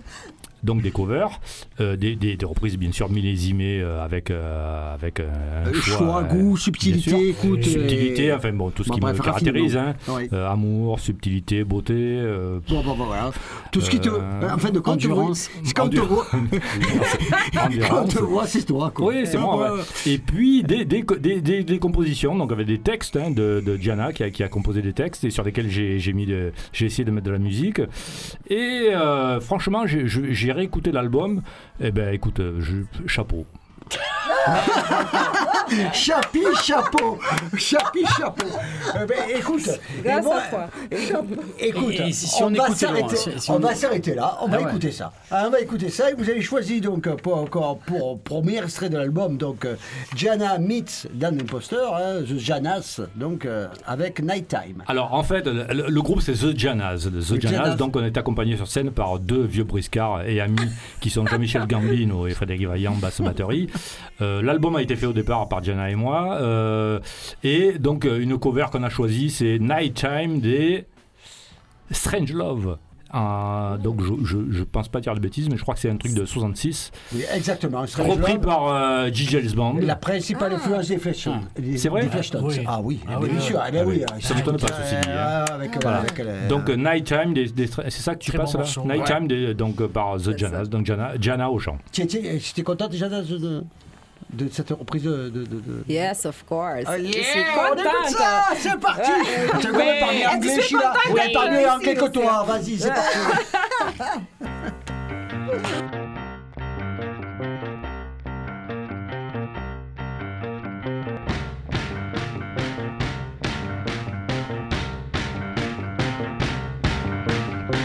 Donc des covers, euh, des, des- des reprises bien sûr millésimées euh, avec, euh, avec un choix, choix, goût, subtilité, écoute, subtilité, et- enfin bon, tout ce Bon, qui bref, me caractérise, hein. amour, subtilité, beauté. Bon, bon, bon, voilà. Tout ce qui te. En fin de compte, endurance. oui, quand te voit, quand te voit, c'est toi, quoi. Oui, c'est moi. ouais. Et puis des, des, compositions, donc avec des textes hein, de, de Gianna qui a, qui a composé des textes et sur lesquels j'ai essayé de mettre de la musique. Et franchement, j'ai- j'ai réécouté l'album. Et ben écoute, euh, je, chapeau. Chapi chapeau Chapi chapeau Eh ben, écoute Grâce moi, à toi. Écoute, Et- et si on, on va s'arrêter, si- si on on- va s'arrêter là, on va Ah ouais. écouter ça. Ah, on va écouter ça et vous avez choisi donc pour encore pour premier extrait de l'album donc euh, Jana meets Dan Imposter, hein, The Janas donc euh, avec Nighttime. Alors en fait, le, le- le groupe c'est The Janas. The The Janas, Janas. donc on est accompagné sur scène par deux vieux briscards et amis qui sont Jean-Michel Gambino et Frédéric Vaillant, basse batterie. Euh, L'album a été fait au départ par Diana et moi. euh, et donc euh, une cover qu'on a choisie, c'est Nighttime des Strange Love. Euh, donc je, je, je pense pas dire de bêtises, mais je crois que c'est un truc de 66, Oui, exactement. Repris Love, par euh, Bond. la principale influence des Fleshtones. des- C'est vrai des. Ah, oui. Ah oui, Ah eh bien oui, sûr. bien ah oui, oui. Ça m'étonne pas, ceci dit, hein. euh, avec, euh, Voilà. avec, euh, Donc euh, Nighttime, des, des- c'est ça que tu Très passes bon là. Nighttime, des- donc euh, par The Janas, donc Jana, Jana au chant. Tu étais, tu étais content déjà de, de, cette reprise de. de, de- de- Yes, of course. Je yeah, suis on écoute contente. ça, c'est parti. Tu veux parler anglais, suis Sheila contente, Oui, oui, parle mieux oui, anglais que toi. Vas-y, c'est parti.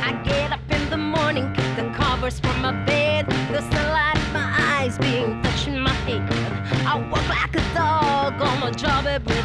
I get up in the morning, kick the covers from my bed. The sunlight in my eyes being like a dog on my job every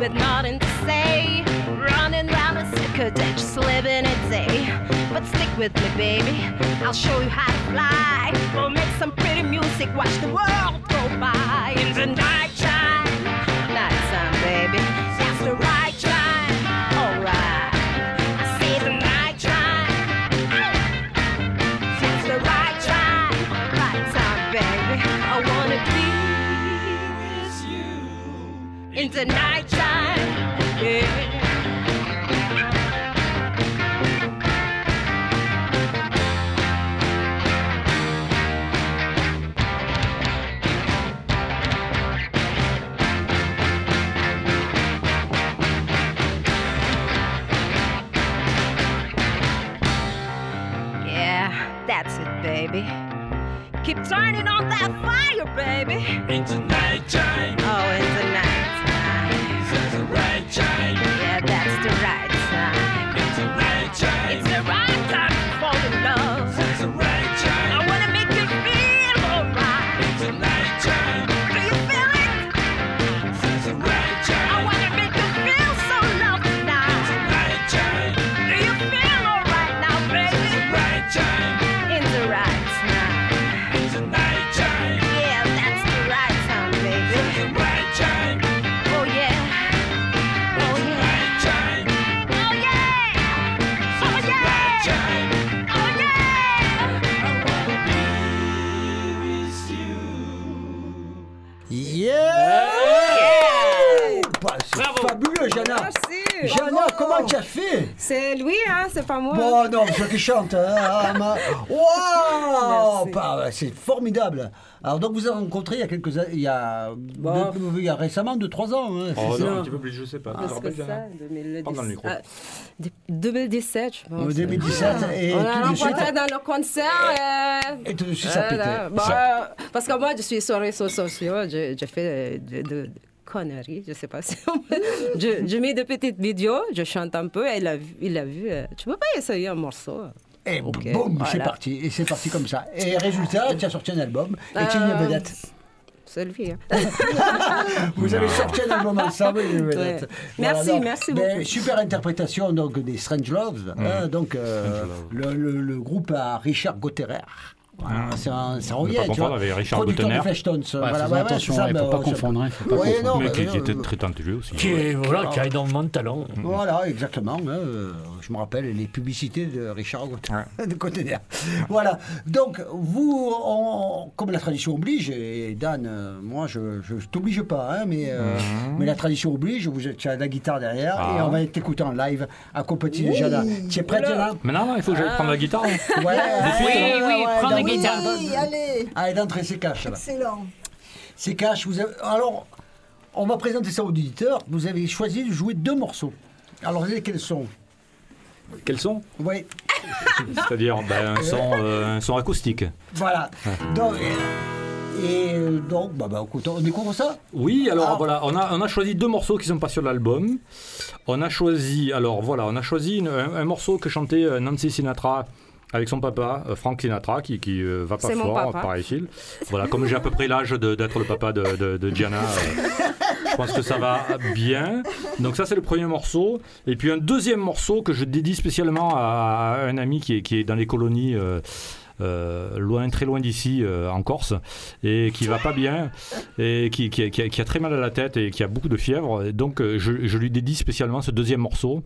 with nothing to say, running round a circuit, just living it day. But stick with me, baby. I'll show you how to fly. We'll make some pretty music, watch the world go by in the nighttime. Nighttime, baby. That's the right time. Alright. Right time. Right time, baby. I wanna be in the nighttime. Baby. In the nighttime, Yeah Bah, C'est fabuleux, Jana. Merci. Jana, comment tu as fait? C'est lui, hein, c'est pas moi. Bon, non, c'est toi qui chante. Hein, ah, Merci. Bah, C'est formidable. Alors, donc, vous avez rencontré il y a quelques années, il y a, Bon. de- il y a récemment, 2-3 ans. hein, Oh c'est non, ça un petit peu plus, je sais pas. Parce que ça, 2017. Parle dans le micro. Ah, de- 2017, je pense. En 2017, et On a tout de suite, rencontré dans le concert. euh, et tout de suite, ça pétait. Bon, Ça- euh, parce que moi, je suis sur les réseaux sociaux. Fais de, de- de conneries, je sais pas si on peut- je, je mets des petites vidéos, je chante un peu. Et il a vu, il a vu euh, tu peux pas essayer un morceau Et Ok, boum, c'est parti. Et c'est parti comme ça. Et résultat, tu as sorti un album. Et tu es une Euh, vedette. C'est lui. hein. Vous avez sorti un album ensemble, une vedette. Ouais. Merci, donc, merci ben, beaucoup. Super interprétation donc, des Strange Loves. hein, donc, euh, le, le- le groupe à Richard Gotterer. Voilà, c'est un, ça Ne revient, pas tu confondre vois. avec Richard Producteur voilà, ouais, ouais, attention, il faut ben, pas on- confondre, hein, il faut pas Ouais, confondre. non, Mais qui, qui euh, était très talentueux aussi. Qui, est- voilà, qui a énormément de talent. Voilà, exactement. hein, euh, je me rappelle les publicités de Richard de Gottener. Voilà. Donc, vous, on- comme la tradition oblige, et Dan, euh, moi, je ne t'oblige pas, hein, mais, euh, mais la tradition oblige, vous êtes- tu as la guitare derrière, Ah. et on va t'écouter en live, accompagné de Jana. Tu es Mais non, non, il faut que j'aille prendre la guitare. hein. Ouais, Oui, oui, prends la guitare. Oui, allez. Allez, d'entrée, c'est cash. là. Excellent. C'est cash. Vous avez... Alors, on va présenter ça aux auditeurs. Vous avez choisi de jouer deux morceaux. Alors, quels sont Quels sont Oui, C'est-à-dire ben, un, son, euh, un son acoustique. voilà. Donc, et, et, euh, donc, bah, bah, écoute, on découvre ça Oui, alors Ah. voilà, on a, on a choisi deux morceaux qui sont pas sur l'album. On a choisi, alors voilà, on a choisi une- un, un morceau que chantait euh, Nancy Sinatra avec son papa, euh, Frank Sinatra, qui, qui euh, va pas fort, paraît-il. Voilà, comme j'ai à peu près l'âge d'être le papa de, de, de Gianna, euh, je pense que ça va bien. Donc ça, c'est le premier morceau. Et puis un deuxième morceau que je dédie spécialement à, un ami qui est, qui est dans les colonies. euh, euh, loin, très loin d'ici, euh, en Corse, et qui va pas bien, et qui, qui- qui a, qui a très mal à la tête et qui a beaucoup de fièvre. Et donc, je, je lui dédie spécialement ce deuxième morceau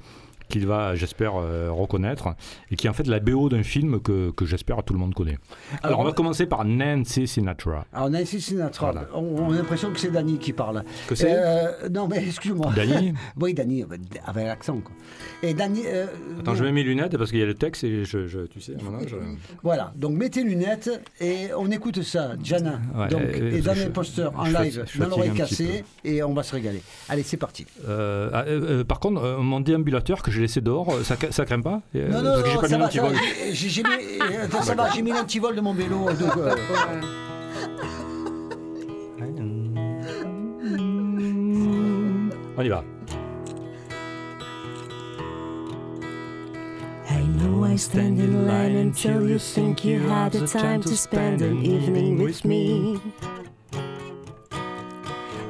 qu'il va, j'espère, euh, reconnaître, et qui est en fait la BO d'un film que, que j'espère tout le monde connaît. Alors, Alors, on va commencer par Nancy Sinatra. Alors Nancy Sinatra, Voilà. on, on a l'impression que c'est Danny qui parle. Que c'est Euh, Non mais excuse-moi. Danny Oui, Danny, euh, avec l'accent. quoi. Et Danny... euh, Attends, je mets mes lunettes parce qu'il y a le texte et je, je- tu sais, à mon âge. euh, Voilà, donc mets tes lunettes et on écoute ça, Jana, Ouais, donc, et je- Poster en live dans l'oreille cassée et on va se régaler. Allez, c'est parti. ah, par contre, mon déambulateur que j'ai laissé dehors, euh, ça, ça craint pas Euh, non, pas ça mis va. J'ai mis, attends, ça va, j'ai mis l'antivol de mon vélo. donc, euh, On y va. I know I stand in line until you think you had the time to spend an evening with me.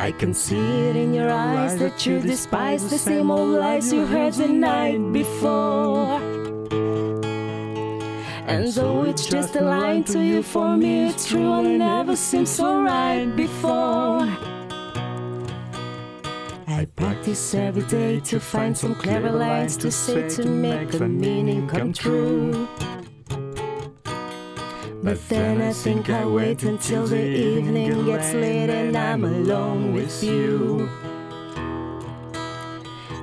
I can see it in your eyes that you despise the same old lies you heard the night before. And though it's just a line to you, for me it's true, and it never seemed so right before. I practice every day to find some clever lines to say to make the meaning come true. But then I think I wait until the evening gets late and I'm alone with you.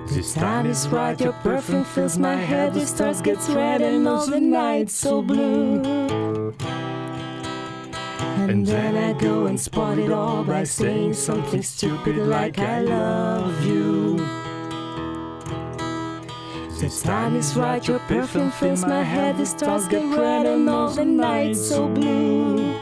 This time is right, your perfume fills my head, the stars get red and all the nights so blue. And then I go and spot it all by saying something stupid like I love you. This time is right, your perfume fills my head, the stars get red and all the nights so blue.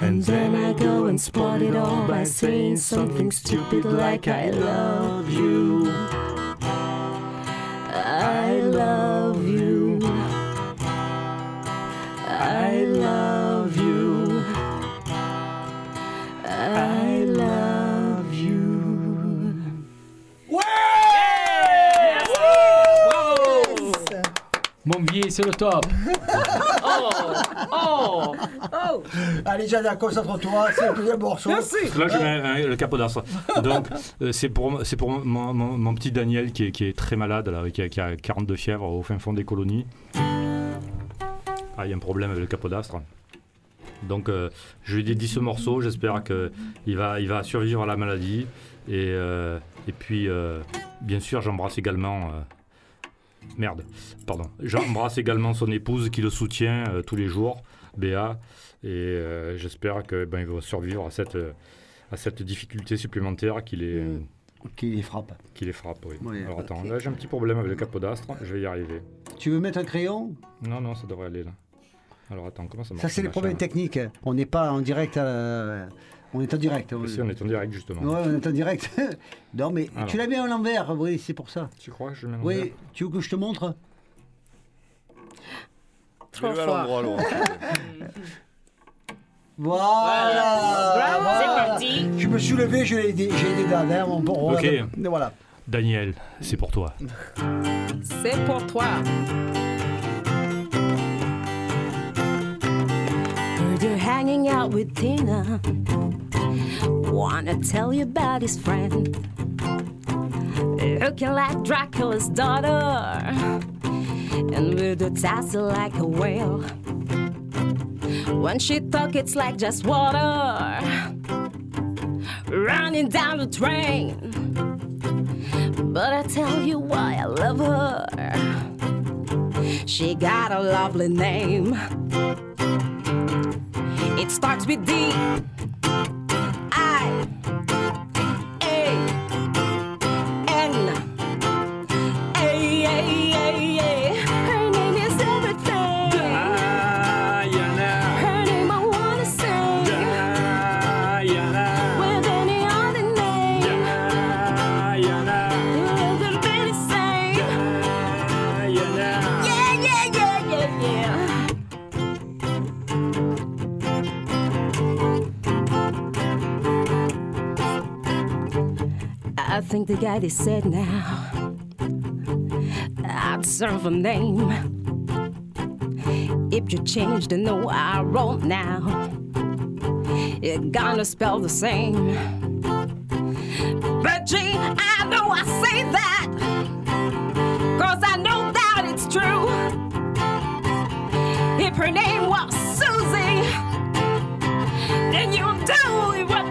And then I go and spot it all by saying something stupid like I love you. I love Mon vieil, c'est le top. Oh, oh, oh. Allez, Jana, concentre-toi, c'est le deuxième morceau. Là, je mets un- le capot d'astre. Donc, euh, c'est pour, c'est pour mon, mon- mon petit Daniel qui est, qui est très malade, là, qui, a, qui a 42 fièvres au fin fond des colonies. Ah, il y a un problème avec le capot d'astre. Donc, euh, je lui ai dit ce morceau. J'espère qu'il va, il va survivre à la maladie. Et, euh, et puis, euh, bien sûr, j'embrasse également. Merde, pardon. J'embrasse également son épouse qui le soutient euh, tous les jours, Béa, et euh, j'espère que ben, il va survivre à cette, euh, à cette difficulté supplémentaire qui les, Qui les frappe. qui les frappe. Oui. Alors attends, là j'ai un petit problème avec le capot d'astre, je vais y arriver. Tu veux mettre un crayon? Non, non, ça devrait aller là. Alors attends, comment ça marche Ça, c'est le les problèmes techniques. On n'est pas en direct. à la- On est en direct. Si, on est en direct justement. Ouais, on est en direct. non, mais Alors. tu l'as mis à l'envers, oui, c'est pour ça. Tu crois que je le mets à Oui, l'envers tu veux que je te montre Trois fois. Voilà, Bravo, voilà. c'est parti. Je me suis levé, j'ai aidé, j'ai aidé Dan, hein, on- on- Ok. Voilà. Daniel, c'est pour toi. C'est pour toi. You're hanging out with Tina. Wanna tell you about his friend. Looking like Dracula's daughter. And with a tassel like a whale. When she talk, it's like just water. Running down the train. But I tell you why I love her. She got a lovely name. It starts with D. I think the guy they said now. I'd serve a name. If you change the no, I wrote now. It gonna spell the same. But gee, I know I say that. Cause I know that it's true. If her name was Susie, then you do what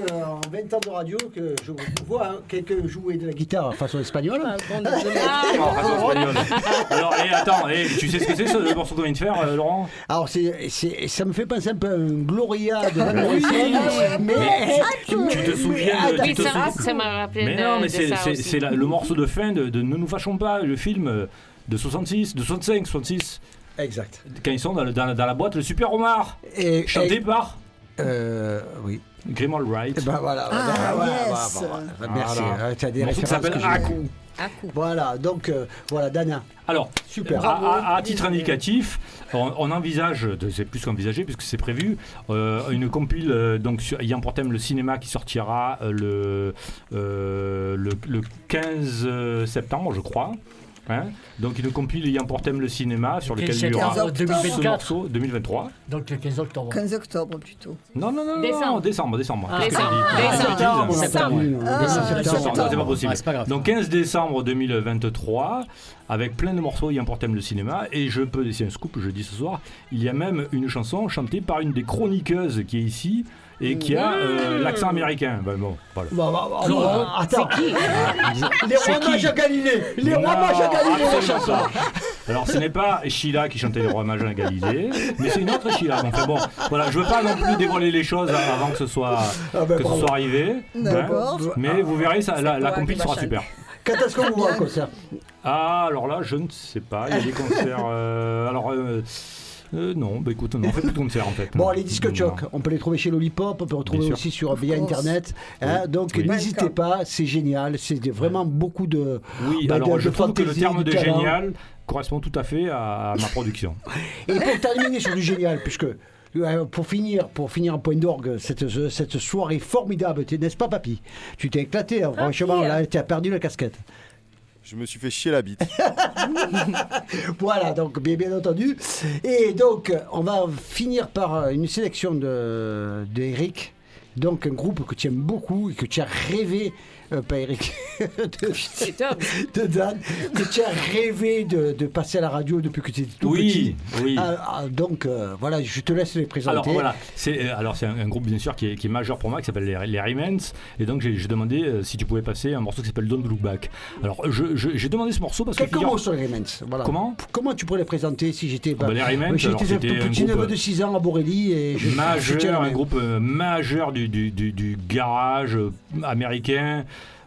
que, en 20 ans de radio que je vois hein, quelqu'un jouer de la guitare façon espagnole. En façon espagnole. Alors, et attends, et tu sais ce que c'est ce le morceau qu'on vient de faire, euh, Laurent? Alors, c'est, c'est- ça me fait penser un peu à un Gloria de Van Oui, Morrison, oui, mais, mais tu- tu te souviens de- tu te ça, souviens- ça m'a rappelé Mais de, non, mais de c'est ça c'est- aussi. c'est la- le morceau de fin de, de Ne nous fâchons pas, le film euh, de 66, de 65, 66. Exact. Quand ils sont dans, le- dans la- dans la boîte, le super Omar, Et, chanté et- par euh, oui. Grim Wright. Eh ben voilà. Ah, yes. Merci. Voilà. tu as des références s'appelle Aku. Voilà, donc euh, voilà, Dana. Alors, Super. à, à- à titre indicatif, on, on envisage, c'est plus qu'envisagé puisque c'est prévu, euh, une compile euh, donc sur, ayant pour thème le cinéma qui sortira euh, le, euh, le, le 15 septembre, je crois. Hein donc une compile ayant pour thème le cinéma sur Le lequel 15 il y aura ce 2024. morceau 2023. Donc le 15 octobre. 15 octobre plutôt. Non, non, non, non, Décembre. non, décembre, décembre. Ah, décembre. j'ai dit Décembre. Ah. Ah, Décembre, c'est pas possible. Pas grave. Donc 15 décembre 2023, avec plein de morceaux ayant pour thème le cinéma, et je peux, c'est un scoop, je dis ce soir, il y a même une chanson chantée par une des chroniqueuses qui est ici et qui a euh, l'accent américain. Ben bon, voilà. Bah, bah, bah, alors, attends. C'est qui Les rois mages à Galilée Les rois mages à Galilée. Alors ce n'est pas Sheila qui chantait les rois mages à Galilée, mais c'est une autre Sheila. Donc bon, voilà, je veux pas non plus dévoiler les choses avant que ce soit, Ah ben, que ce bravo. soit arrivé. D'accord. hein. Mais vous verrez, ça, la, la compil qui sera super. Quand est-ce qu'on vous voit au concert? Ah, alors là, je ne sais pas. Il y a des concerts. euh, alors, euh, euh, non, bah écoute, non, on fait plus de concerts en fait. Bon, les disques choc, on peut les trouver chez Lollipop, on peut les retrouver aussi sur via internet. hein, donc Oui. n'hésitez pas, c'est génial, c'est vraiment beaucoup de. Oui, bah, alors de- je de trouve que le terme de talent. génial correspond tout à fait à, ma production. Et pour terminer sur du génial, puisque euh, pour finir, pour finir en point d'orgue, cette, cette soirée formidable, n'est-ce pas, papy? Tu t'es éclaté, hein, franchement, là, tu as perdu la casquette. Je me suis fait chier la bite. Voilà, donc bien, entendu. Et donc, on va finir par euh, une sélection de, de. Donc, un groupe que tu aimes beaucoup et que tu as rêvé, euh, pas Eric, de, Dan, que tu as rêvé de, de passer à la radio depuis que tu étais tout Oui, petit. oui. Ah, ah, donc, euh, voilà, je te laisse les présenter. Alors voilà, c'est euh, alors c'est un, un groupe bien sûr qui est, qui est majeur pour moi, qui s'appelle les, les et donc j'ai j'ai demandé euh, si tu pouvais passer un morceau qui s'appelle Don't Look Back. Alors je- je- j'ai demandé ce morceau parce que Quelques figure- mots sur les Rymans. Voilà. Comment? Comment tu pourrais les présenter si j'étais bah, les alors, J'étais un petit neveu de 6 ans à Borelli et je majeur, un groupe euh, majeur du, du, du- du garage euh, américain.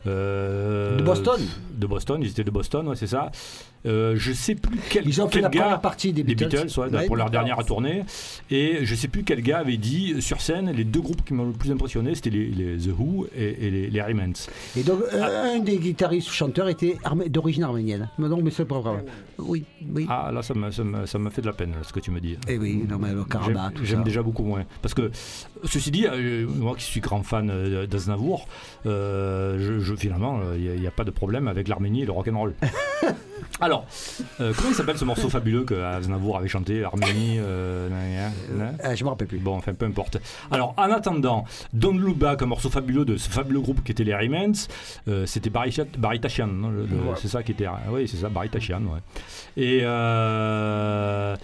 Euh, De Boston De Boston, ils étaient de Boston, ouais, c'est ça. Euh, je sais plus quel, Ils ont fait quel la gars, première partie des les Beatles. Beatles, ouais, Ouais, pour leur dernière tournée. Et je sais plus quel gars avait dit sur scène, les deux groupes qui m'ont le plus impressionné, c'était les, les The Who et, et les, les. Et donc, euh, Ah. un des guitaristes ou chanteurs était armé- d'origine arménienne. Mais non, mais c'est pas grave. Oui, oui. Ah là, ça me, ça, me, ça me fait de la peine, là, ce que tu me dis. Eh oui, non, mais le Karabakh, J'aime- tout J'aime ça. déjà beaucoup moins. Parce que, ceci dit, euh, moi qui suis grand fan euh, d'Aznavour, euh, je, je- finalement, il n'y a, pas de problème avec l'Arménie et le rock'n'roll. Alors, euh, comment il s'appelle ce morceau fabuleux que Aznavour avait chanté Arménie euh, nan Euh, je me rappelle plus. Bon, enfin, peu importe. Alors, en attendant, Don't Look Back, un morceau fabuleux de ce fabuleux groupe qui était les Rymans, euh, c'était Barry, Barry Ouais. c'est ça qui était. Oui, c'est ça, Barry Tachian, ouais. Et euh,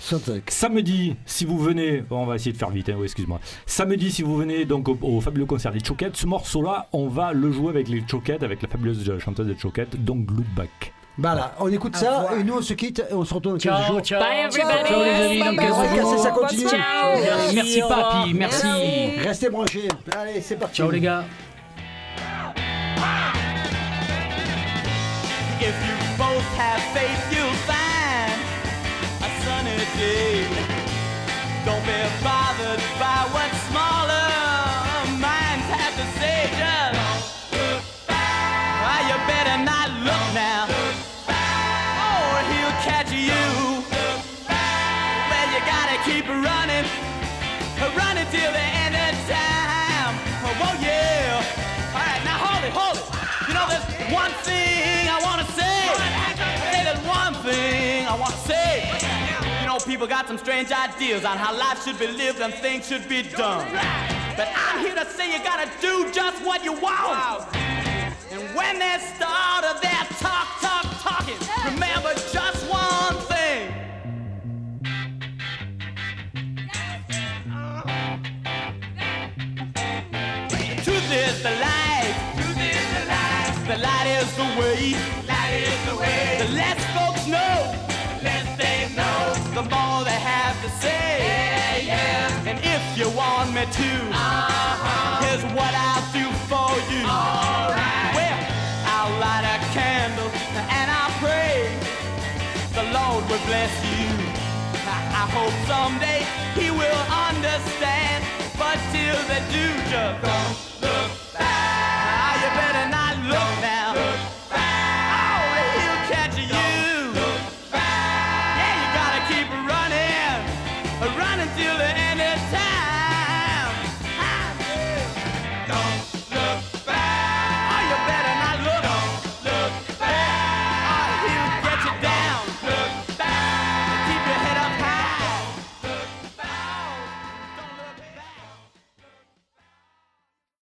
samedi, si vous venez, bon, on va essayer de faire vite, hein, oui, excuse-moi. Samedi, si vous venez donc au, au fabuleux concert des Choquettes, ce morceau-là, on va le jouer avec les Choquettes, avec la fabuleuse chanteuse des Choquettes, donc Look Back. Voilà, on écoute ça et nous on se quitte et on se retrouve dans 15 Ciao, jours. ciao. Bye everybody. Ciao les amis, dans Bye, 15 bye. jours. Casser, ça continue. Ciao. Merci, papy, merci. Restez branchés. Allez, c'est parti. Ciao les gars. If you both have faith, you'll find a sunny day. People got some strange ideas on how life should be lived and things should be done. But I'm here to say you gotta do just what you want. And when they start of their talk, talk, talking, remember just one thing. The. Truth is the light. The light is the way. tattoo. Uh-huh. Here's what I'll do for you. All right. Well, I'll light a candle and I'll pray the Lord will bless you. I, I hope someday He will understand, but till they do, just don't.